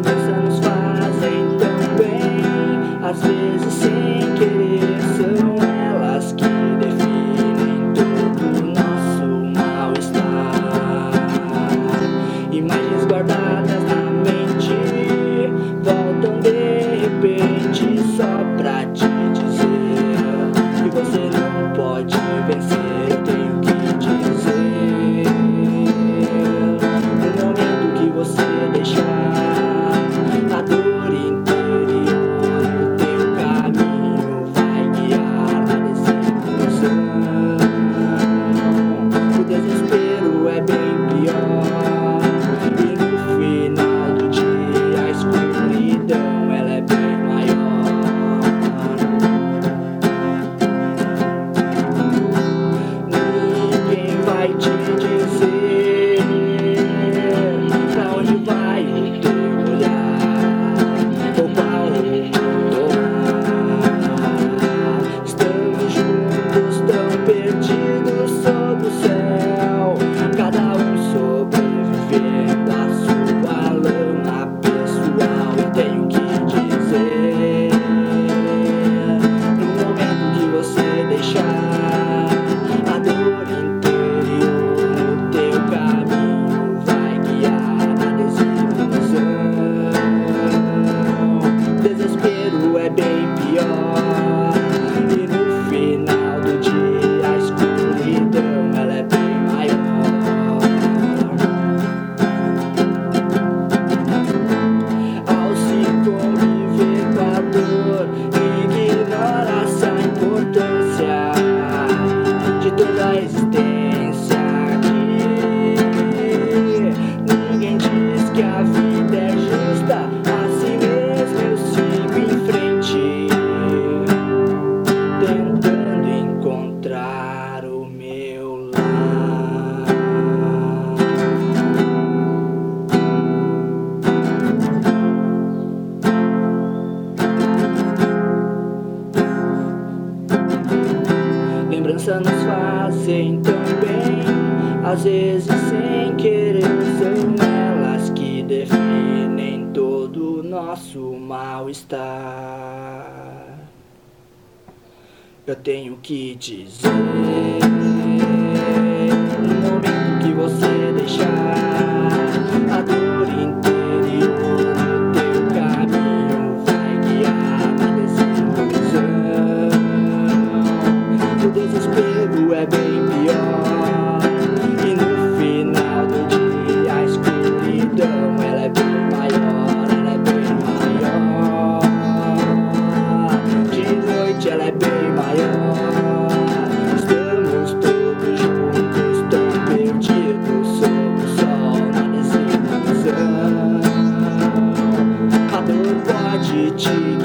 Deliver fazem tão bem, às vezes sem querer são elas que definem todo o nosso mal-estar. Eu tenho que dizer. 知己。